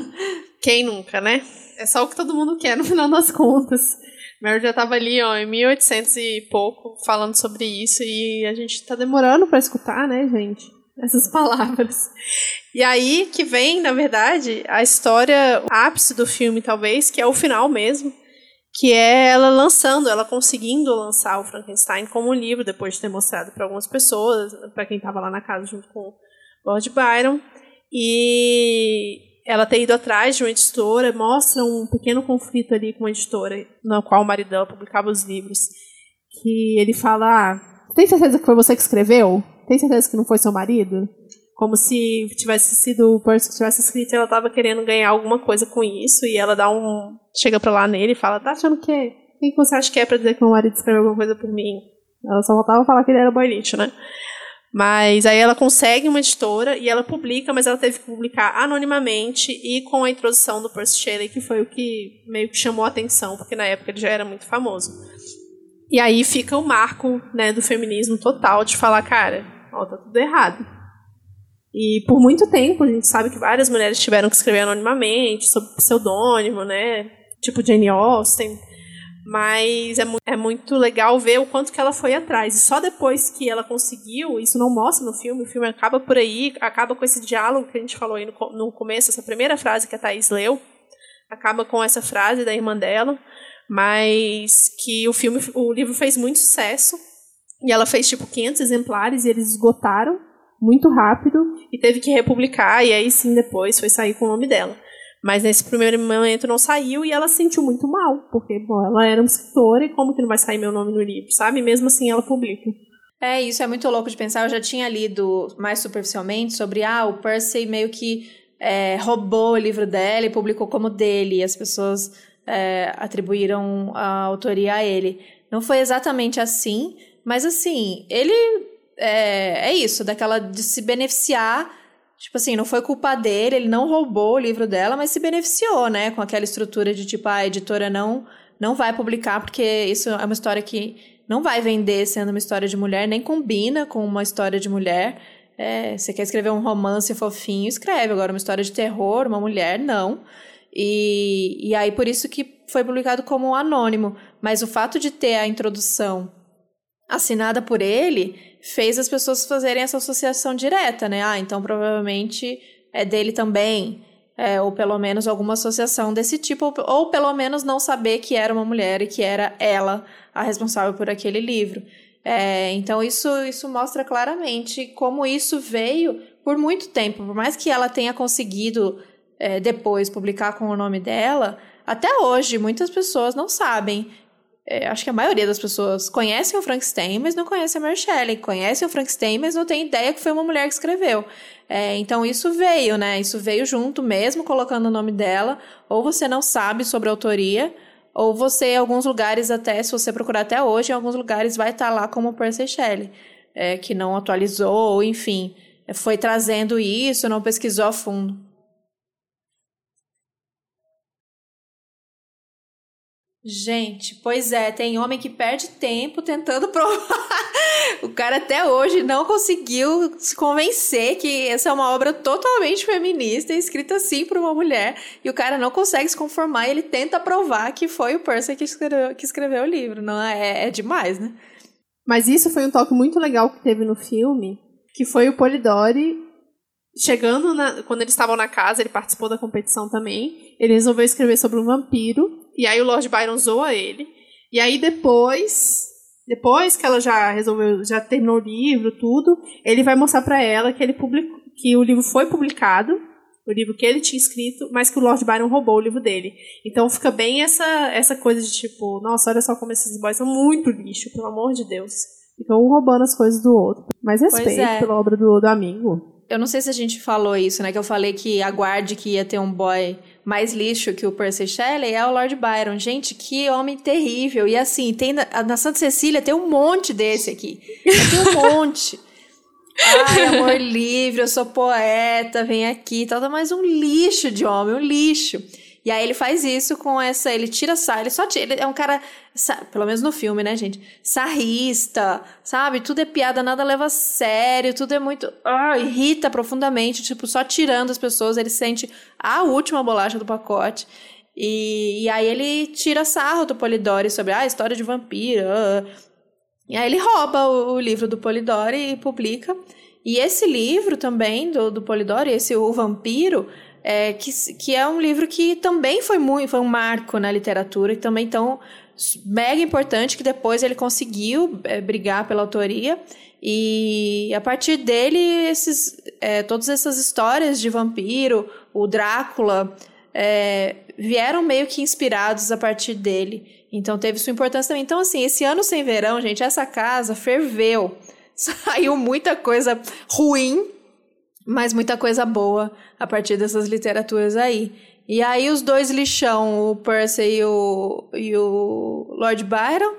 Quem nunca, né? É só o que todo mundo quer no final das contas. Mary já tava ali, ó, em 1800 e pouco, falando sobre isso, e a gente tá demorando para escutar, né, gente? Essas palavras. E aí que vem, na verdade, a história, o ápice do filme, talvez, que é o final mesmo, que é ela lançando, ela conseguindo lançar o Frankenstein como um livro, depois de ter mostrado para algumas pessoas, para quem tava lá na casa junto com Lord Byron. E ela ter ido atrás de uma editora mostra um pequeno conflito ali com uma editora, na qual o marido dela publicava os livros. Que ele fala: ah, tem certeza que foi você que escreveu? Tem certeza que não foi seu marido? Como se tivesse sido o Percy que tivesse escrito e ela estava querendo ganhar alguma coisa com isso. E ela dá um. chega pra lá nele e fala: tá achando que é? Quem você acha que é pra dizer que meu marido escreveu alguma coisa por mim? Ela só voltava a falar que ele era boy lixo, né? Mas aí ela consegue uma editora e ela publica, mas ela teve que publicar anonimamente e com a introdução do Percy Shelley, que foi o que meio que chamou a atenção, porque na época ele já era muito famoso. E aí fica o marco né, do feminismo total de falar, cara, ó, tá tudo errado. E por muito tempo a gente sabe que várias mulheres tiveram que escrever anonimamente, sob pseudônimo, né? Tipo Jane Austen. Mas é, mu é muito legal ver o quanto que ela foi atrás. E só depois que ela conseguiu, isso não mostra no filme, o filme acaba por aí, acaba com esse diálogo que a gente falou aí no, no começo, essa primeira frase que a Thaís leu, acaba com essa frase da irmã dela, mas que o filme, o livro fez muito sucesso, e ela fez tipo 500 exemplares e eles esgotaram muito rápido e teve que republicar, e aí sim depois foi sair com o nome dela. Mas nesse primeiro momento não saiu e ela se sentiu muito mal, porque bom, ela era uma escritora e como que não vai sair meu nome no livro, sabe? Mesmo assim ela publica. É, isso é muito louco de pensar. Eu já tinha lido mais superficialmente sobre ah, o Percy meio que é, roubou o livro dela e publicou como dele, e as pessoas é, atribuíram a autoria a ele. Não foi exatamente assim, mas assim, ele é, é isso, daquela de se beneficiar Tipo assim, não foi culpa dele, ele não roubou o livro dela, mas se beneficiou, né? Com aquela estrutura de tipo, a editora não, não vai publicar, porque isso é uma história que não vai vender sendo uma história de mulher, nem combina com uma história de mulher. É, você quer escrever um romance fofinho, escreve. Agora, uma história de terror, uma mulher, não. E, e aí, por isso que foi publicado como anônimo. Mas o fato de ter a introdução assinada por ele fez as pessoas fazerem essa associação direta, né? Ah, então provavelmente é dele também. É, ou pelo menos alguma associação desse tipo, ou, ou, pelo menos não saber que era uma mulher e que era ela a responsável por aquele livro. É, então isso, isso mostra claramente como isso veio por muito tempo, por mais que ela tenha conseguido é, depois publicar com o nome dela, até hoje muitas pessoas não sabem é, acho que a maioria das pessoas conhecem o Frankenstein, mas não conhecem a Mary Shelley. Conhecem o Frankenstein, mas não tem ideia que foi uma mulher que escreveu. É, então isso veio, né? Isso veio junto, mesmo colocando o nome dela. Ou você não sabe sobre a autoria, ou você, em alguns lugares, até, se você procurar até hoje, em alguns lugares vai estar lá como Percy Shelley, é, que não atualizou, ou enfim, foi trazendo isso, não pesquisou a fundo. Gente, pois é, tem homem que perde tempo tentando provar. o cara até hoje não conseguiu se convencer que essa é uma obra totalmente feminista, escrita assim por uma mulher, e o cara não consegue se conformar e ele tenta provar que foi o Percy que escreveu, que escreveu o livro. Não é, é demais, né? Mas isso foi um toque muito legal que teve no filme, que foi o Polidori chegando na, quando eles estavam na casa, ele participou da competição também. Ele resolveu escrever sobre um vampiro e aí o Lord Byron zoa ele. E aí depois, depois que ela já resolveu, já terminou o livro, tudo, ele vai mostrar para ela que ele publicou, que o livro foi publicado, o livro que ele tinha escrito, mas que o Lord Byron roubou o livro dele. Então fica bem essa essa coisa de tipo, nossa, olha só como esses boys são muito lixo, pelo amor de Deus. Ficam um roubando as coisas do outro. Mas respeito é. pela obra do, do amigo. Eu não sei se a gente falou isso, né? Que eu falei que aguarde que ia ter um boy mais lixo que o Percy Shelley é o Lord Byron. Gente, que homem terrível. E assim, tem na, na Santa Cecília tem um monte desse aqui. Tem um monte. Ai, amor livre, eu sou poeta, vem aqui tal. Tá mais um lixo de homem, um lixo. E aí ele faz isso com essa. Ele tira sarro, ele só tira. Ele é um cara, pelo menos no filme, né, gente? Sarrista, sabe? Tudo é piada, nada leva a sério, tudo é muito. Ah, irrita profundamente, tipo, só tirando as pessoas, ele sente a última bolacha do pacote. E, e aí ele tira sarro do Polidori sobre ah, a história de vampiro. Ah. E aí ele rouba o, o livro do Polidori e publica. E esse livro também do, do Polidori, esse O Vampiro, é, que, que é um livro que também foi muito, foi um marco na literatura e também tão mega importante que depois ele conseguiu é, brigar pela autoria e a partir dele esses, é, todas essas histórias de vampiro, o Drácula é, vieram meio que inspirados a partir dele. Então teve sua importância também. Então assim, esse ano sem verão, gente, essa casa ferveu. Saiu muita coisa ruim mas muita coisa boa a partir dessas literaturas aí. E aí os dois lixão, o Percy e o, e o Lord Byron,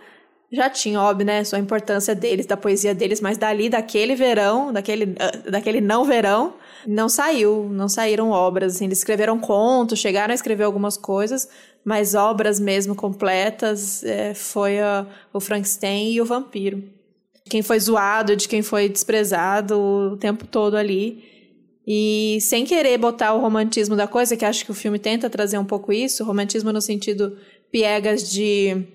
já tinham, óbvio, né, sua importância deles, da poesia deles, mas dali, daquele verão, daquele, ah, daquele não verão, não saiu, não saíram obras, assim, eles escreveram contos, chegaram a escrever algumas coisas, mas obras mesmo completas é, foi a, o Frankenstein e o Vampiro. Quem foi zoado, de quem foi desprezado o tempo todo ali E sem querer botar o romantismo da coisa, que acho que o filme tenta trazer um pouco isso, romantismo no sentido piegas de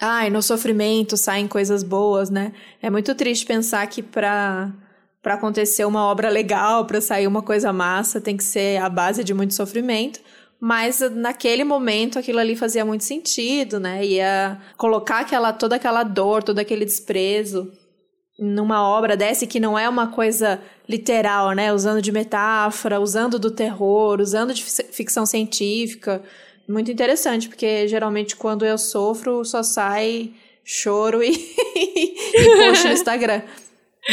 ai, no sofrimento saem coisas boas, né? É muito triste pensar que para para acontecer uma obra legal, para sair uma coisa massa, tem que ser a base de muito sofrimento. Mas naquele momento aquilo ali fazia muito sentido, né? Ia colocar aquela toda aquela dor, todo aquele desprezo numa obra dessa que não é uma coisa literal, né? Usando de metáfora, usando do terror, usando de ficção científica. Muito interessante, porque geralmente quando eu sofro só sai choro e, e post no Instagram.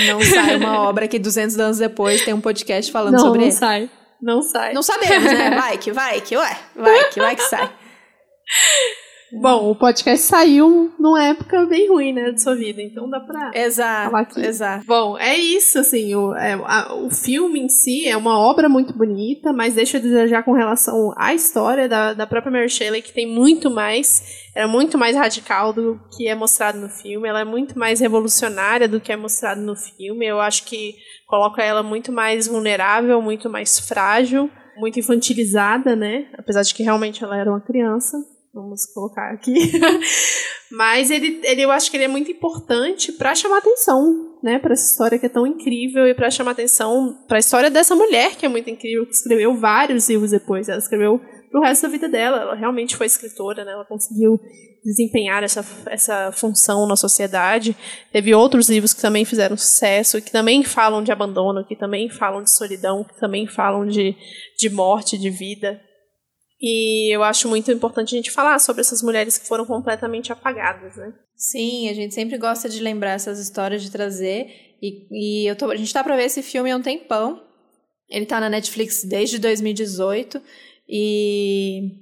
Não sai uma obra que 200 anos depois tem um podcast falando não, sobre não ele. Não sai. Não sai. Não sabemos, né? Vai que, vai que, ué. Vai que, vai que sai. Bom, o podcast saiu numa época bem ruim, né, de sua vida, então dá pra exato, falar aqui. Exato. Bom, é isso, assim, o, é, a, o filme em si é uma obra muito bonita, mas deixa a desejar com relação à história da, da própria Mary Shelley, que tem muito mais, é muito mais radical do que é mostrado no filme, ela é muito mais revolucionária do que é mostrado no filme, eu acho que coloca ela muito mais vulnerável, muito mais frágil, muito infantilizada, né, apesar de que realmente ela era uma criança, vamos colocar aqui. Mas ele, ele, eu acho que ele é muito importante para chamar atenção, né, para essa história que é tão incrível e para chamar atenção para a história dessa mulher que é muito incrível, que escreveu vários livros depois. Ela escreveu pro resto da vida dela. Ela realmente foi escritora, né? Ela conseguiu desempenhar essa, essa função na sociedade. Teve outros livros que também fizeram sucesso, que também falam de abandono, que também falam de solidão, que também falam de, de morte, de vida. E eu acho muito importante a gente falar sobre essas mulheres que foram completamente apagadas, né? Sim, a gente sempre gosta de lembrar essas histórias, de trazer. E, e eu tô, a gente tá pra ver esse filme há um tempão. Ele tá na Netflix desde 2018. E,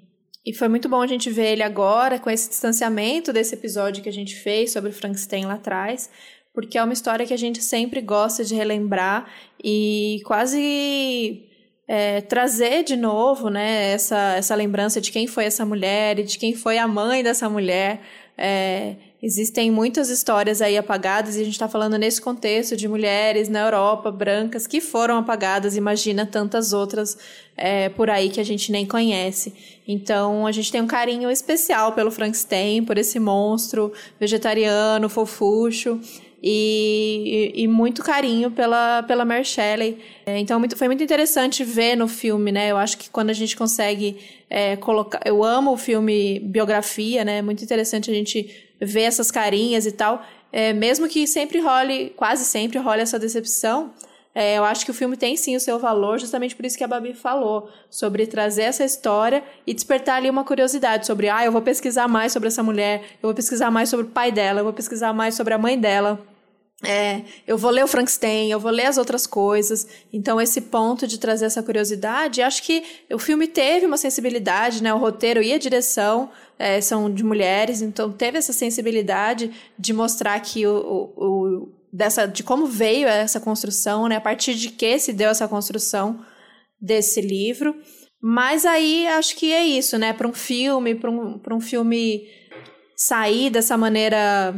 e foi muito bom a gente ver ele agora, com esse distanciamento desse episódio que a gente fez sobre Frankenstein lá atrás. Porque é uma história que a gente sempre gosta de relembrar e quase é, trazer de novo né, essa, essa lembrança de quem foi essa mulher e de quem foi a mãe dessa mulher. É, existem muitas histórias aí apagadas e a gente está falando nesse contexto de mulheres na Europa, brancas, que foram apagadas. Imagina tantas outras é, por aí que a gente nem conhece. Então a gente tem um carinho especial pelo Frankenstein, por esse monstro vegetariano, fofucho e, e, muito carinho pela, pela Mary Shelley. É, então muito, foi muito interessante ver no filme, né? Eu acho que quando a gente consegue é, colocar. Eu amo o filme biografia, né? É muito interessante a gente ver essas carinhas e tal. É, mesmo que sempre role, quase sempre role essa decepção. É, eu acho que o filme tem sim o seu valor, justamente por isso que a Babi falou, sobre trazer essa história e despertar ali uma curiosidade sobre, ah, eu vou pesquisar mais sobre essa mulher, eu vou pesquisar mais sobre o pai dela, eu vou pesquisar mais sobre a mãe dela. É, eu vou ler o Frankenstein, eu vou ler as outras coisas. Então, esse ponto de trazer essa curiosidade, acho que o filme teve uma sensibilidade, né? O roteiro e a direção é, são de mulheres, então teve essa sensibilidade de mostrar que o, o, o, dessa, de como veio essa construção, né? A partir de que se deu essa construção desse livro. Mas aí acho que é isso, né? Para um filme, para um, um filme sair dessa maneira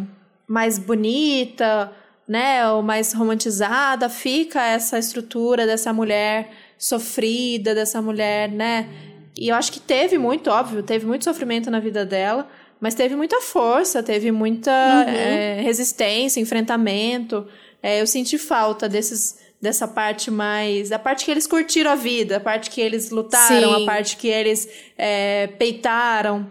mais bonita né, ou mais romantizada, fica essa estrutura dessa mulher sofrida, dessa mulher, né? E eu acho que teve muito, óbvio, teve muito sofrimento na vida dela, mas teve muita força, teve muita uhum. é, resistência, enfrentamento. É, eu senti falta desses dessa parte mais. A parte que eles curtiram a vida, a parte que eles lutaram, Sim. a parte que eles é, peitaram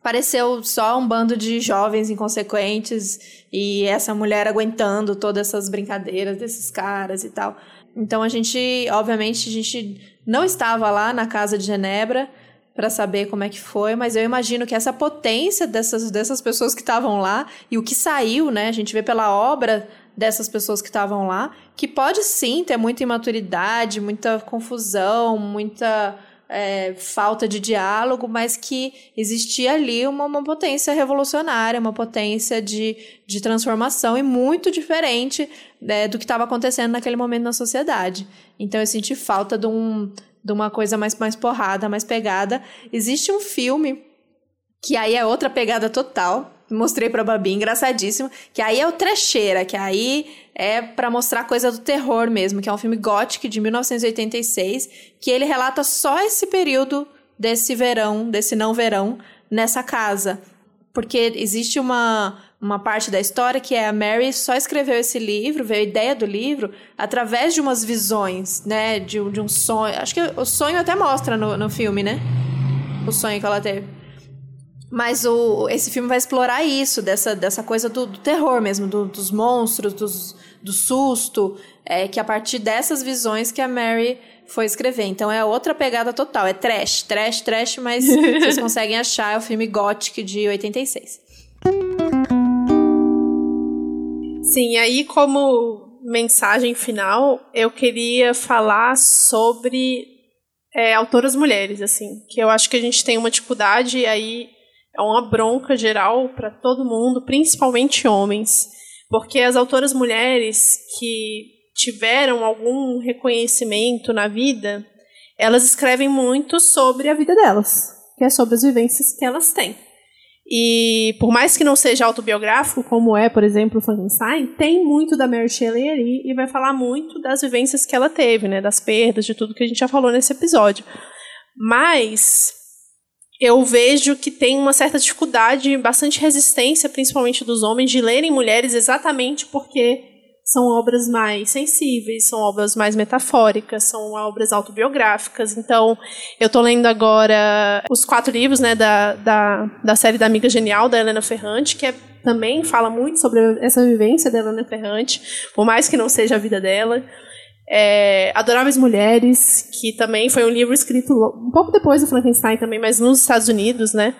pareceu só um bando de jovens inconsequentes e essa mulher aguentando todas essas brincadeiras desses caras e tal. Então a gente, obviamente, a gente não estava lá na casa de Genebra para saber como é que foi, mas eu imagino que essa potência dessas, dessas pessoas que estavam lá e o que saiu, né? A gente vê pela obra dessas pessoas que estavam lá, que pode sim ter muita imaturidade, muita confusão, muita é, falta de diálogo, mas que existia ali uma, uma potência revolucionária, uma potência de, de transformação e muito diferente né, do que estava acontecendo naquele momento na sociedade. Então eu senti falta de, um, de uma coisa mais, mais porrada, mais pegada. Existe um filme que aí é outra pegada total, mostrei pra Babi, engraçadíssimo, que aí é o Trecheira, que aí é para mostrar coisa do terror mesmo, que é um filme gótico de 1986, que ele relata só esse período desse verão, desse não verão, nessa casa. Porque existe uma, uma parte da história que é a Mary só escreveu esse livro, veio a ideia do livro, através de umas visões, né? De, de um sonho. Acho que o sonho até mostra no, no filme, né? O sonho que ela teve. Mas o, esse filme vai explorar isso, dessa, dessa coisa do, do terror mesmo, do, dos monstros, dos, do susto, é, que a partir dessas visões que a Mary foi escrever. Então é outra pegada total, é trash, trash, trash, mas vocês conseguem achar, é o filme Gothic de 86. Sim, aí como mensagem final, eu queria falar sobre é, autoras mulheres, assim, que eu acho que a gente tem uma dificuldade aí é uma bronca geral para todo mundo, principalmente homens, porque as autoras mulheres que tiveram algum reconhecimento na vida, elas escrevem muito sobre a vida delas, que é sobre as vivências que elas têm. E por mais que não seja autobiográfico, como é, por exemplo, Frankenstein, tem muito da Mary Shelley ali e vai falar muito das vivências que ela teve, né, das perdas, de tudo que a gente já falou nesse episódio. Mas eu vejo que tem uma certa dificuldade, bastante resistência, principalmente dos homens, de lerem mulheres exatamente porque são obras mais sensíveis, são obras mais metafóricas, são obras autobiográficas. Então, eu estou lendo agora os quatro livros né, da, da, da série da Amiga Genial, da Helena Ferrante, que é, também fala muito sobre essa vivência da Helena Ferrante, por mais que não seja a vida dela. É, Adoráveis Mulheres, que também foi um livro escrito um pouco depois do Frankenstein também, mas nos Estados Unidos, né?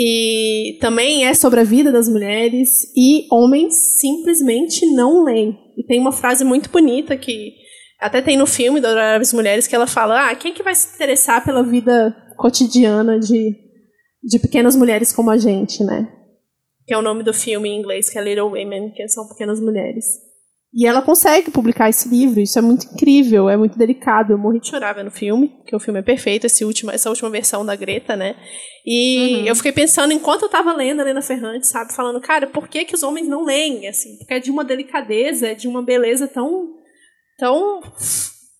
E também é sobre a vida das mulheres e homens simplesmente não leem. E tem uma frase muito bonita que até tem no filme da Adoráveis Mulheres que ela fala: "Ah, quem que vai se interessar pela vida cotidiana de de pequenas mulheres como a gente, né?" Que é o nome do filme em inglês, que é Little Women, que são pequenas mulheres. E ela consegue publicar esse livro, isso é muito incrível, é muito delicado. Eu morri de chorar vendo o filme, que o filme é perfeito, esse último, essa última versão da Greta, né? E uhum. eu fiquei pensando, enquanto eu tava lendo a Helena Ferrante, sabe, falando, cara, por que, que os homens não leem, assim? Porque é de uma delicadeza, é de uma beleza tão, tão,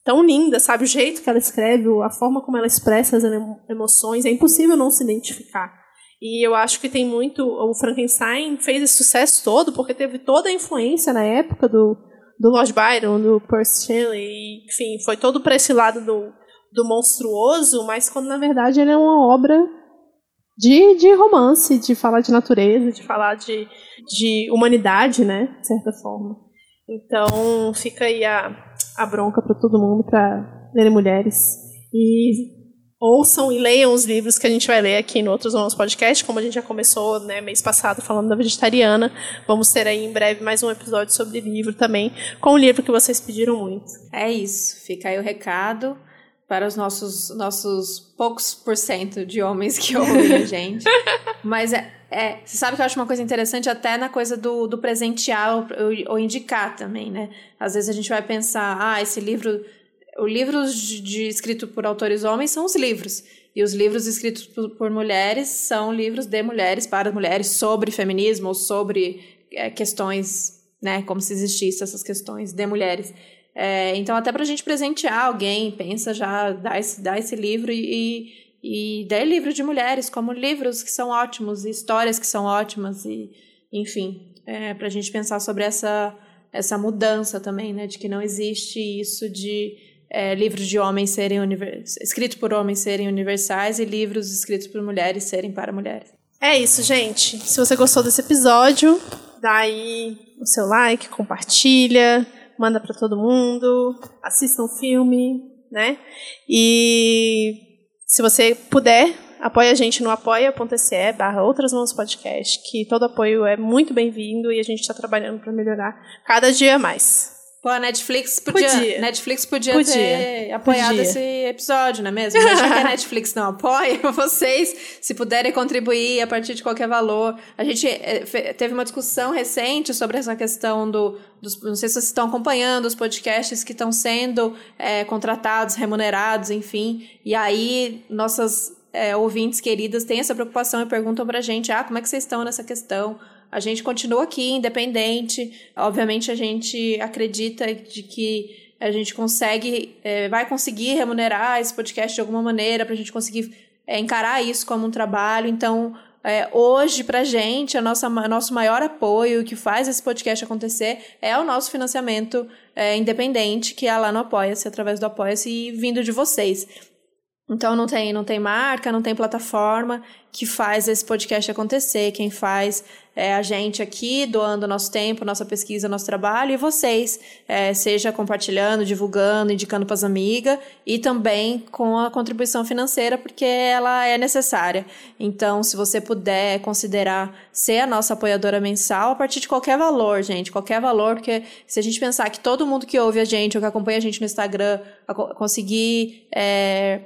tão linda, sabe? O jeito que ela escreve, a forma como ela expressa as emoções, é impossível não se identificar. E eu acho que tem muito. O Frankenstein fez esse sucesso todo porque teve toda a influência na época do, do Lord Byron, do Percy Shelley, enfim, foi todo para esse lado do, do monstruoso, mas quando na verdade ele é uma obra de, de romance, de falar de natureza, de falar de, de humanidade, né, de certa forma. Então fica aí a, a bronca para todo mundo, para lerem mulheres. E ouçam e leiam os livros que a gente vai ler aqui no Outros Nomes Podcast, como a gente já começou né, mês passado falando da vegetariana. Vamos ter aí em breve mais um episódio sobre livro também, com o livro que vocês pediram muito. É isso, fica aí o recado para os nossos, nossos poucos por cento de homens que ouvem a gente. Mas é, é, você sabe que eu acho uma coisa interessante até na coisa do, do presentear ou, ou indicar também, né? Às vezes a gente vai pensar, ah, esse livro os livros de, de, por autores homens são os livros. E os livros escritos por, por, mulheres são livros de mulheres, para mulheres, sobre feminismo ou sobre é, questões, né? Como se existissem essas questões de mulheres. É, então, até para a gente presentear alguém, pensa já, dá esse, dá esse livro e, e, e dê livro de mulheres, como livros que são ótimos, e histórias que são ótimas, e enfim, é, para a gente pensar sobre essa, essa mudança também, né? De que não existe isso de é, livros de homens serem escritos por homens serem universais e livros escritos por mulheres serem para mulheres. É isso, gente. Se você gostou desse episódio, dá aí o seu like, compartilha, manda para todo mundo, assista um filme, né? E se você puder, apoie a gente no apoia.se barra Outras Mãos Podcast, que todo apoio é muito bem-vindo e a gente está trabalhando para melhorar cada dia mais. Pô, a Netflix podia, podia. Netflix podia, podia. ter apoiado podia. esse episódio, não é mesmo? Já que a Netflix não apoia, vocês, se puderem contribuir a partir de qualquer valor. A gente eh, teve uma discussão recente sobre essa questão do. Dos, não sei se vocês estão acompanhando os podcasts que estão sendo é, contratados, remunerados, enfim. E aí, nossas é, ouvintes queridas têm essa preocupação e perguntam pra gente: ah, como é que vocês estão nessa questão? A gente continua aqui, independente. Obviamente, a gente acredita de que a gente consegue, é, vai conseguir remunerar esse podcast de alguma maneira, para a gente conseguir é, encarar isso como um trabalho. Então, é, hoje, gente, a nossa, nosso maior apoio, que faz esse podcast acontecer, é o nosso financiamento é, independente, que é lá no Apoia-se, através do Apoia-se e vindo de vocês. Então não tem, não tem marca, não tem plataforma que faz esse podcast acontecer. Quem faz é a gente aqui, doando nosso tempo, nossa pesquisa, nosso trabalho, e vocês, é, seja compartilhando, divulgando, indicando para as amigas, e também com a contribuição financeira, porque ela é necessária. Então, se você puder considerar ser a nossa apoiadora mensal, a partir de qualquer valor, gente, qualquer valor, porque se a gente pensar que todo mundo que ouve a gente, ou que acompanha a gente no Instagram, conseguir. É,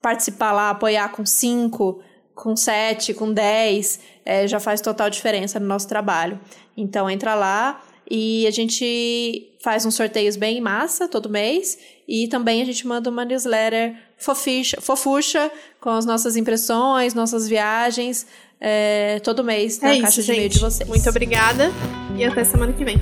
participar lá, apoiar com 5, com 7, com 10, é, já faz total diferença no nosso trabalho. Então entra lá e a gente faz uns sorteios bem massa todo mês e também a gente manda uma newsletter foficha, fofucha com as nossas impressões, nossas viagens, é, todo mês na é caixa isso, de e-mail de vocês. Muito obrigada e até semana que vem.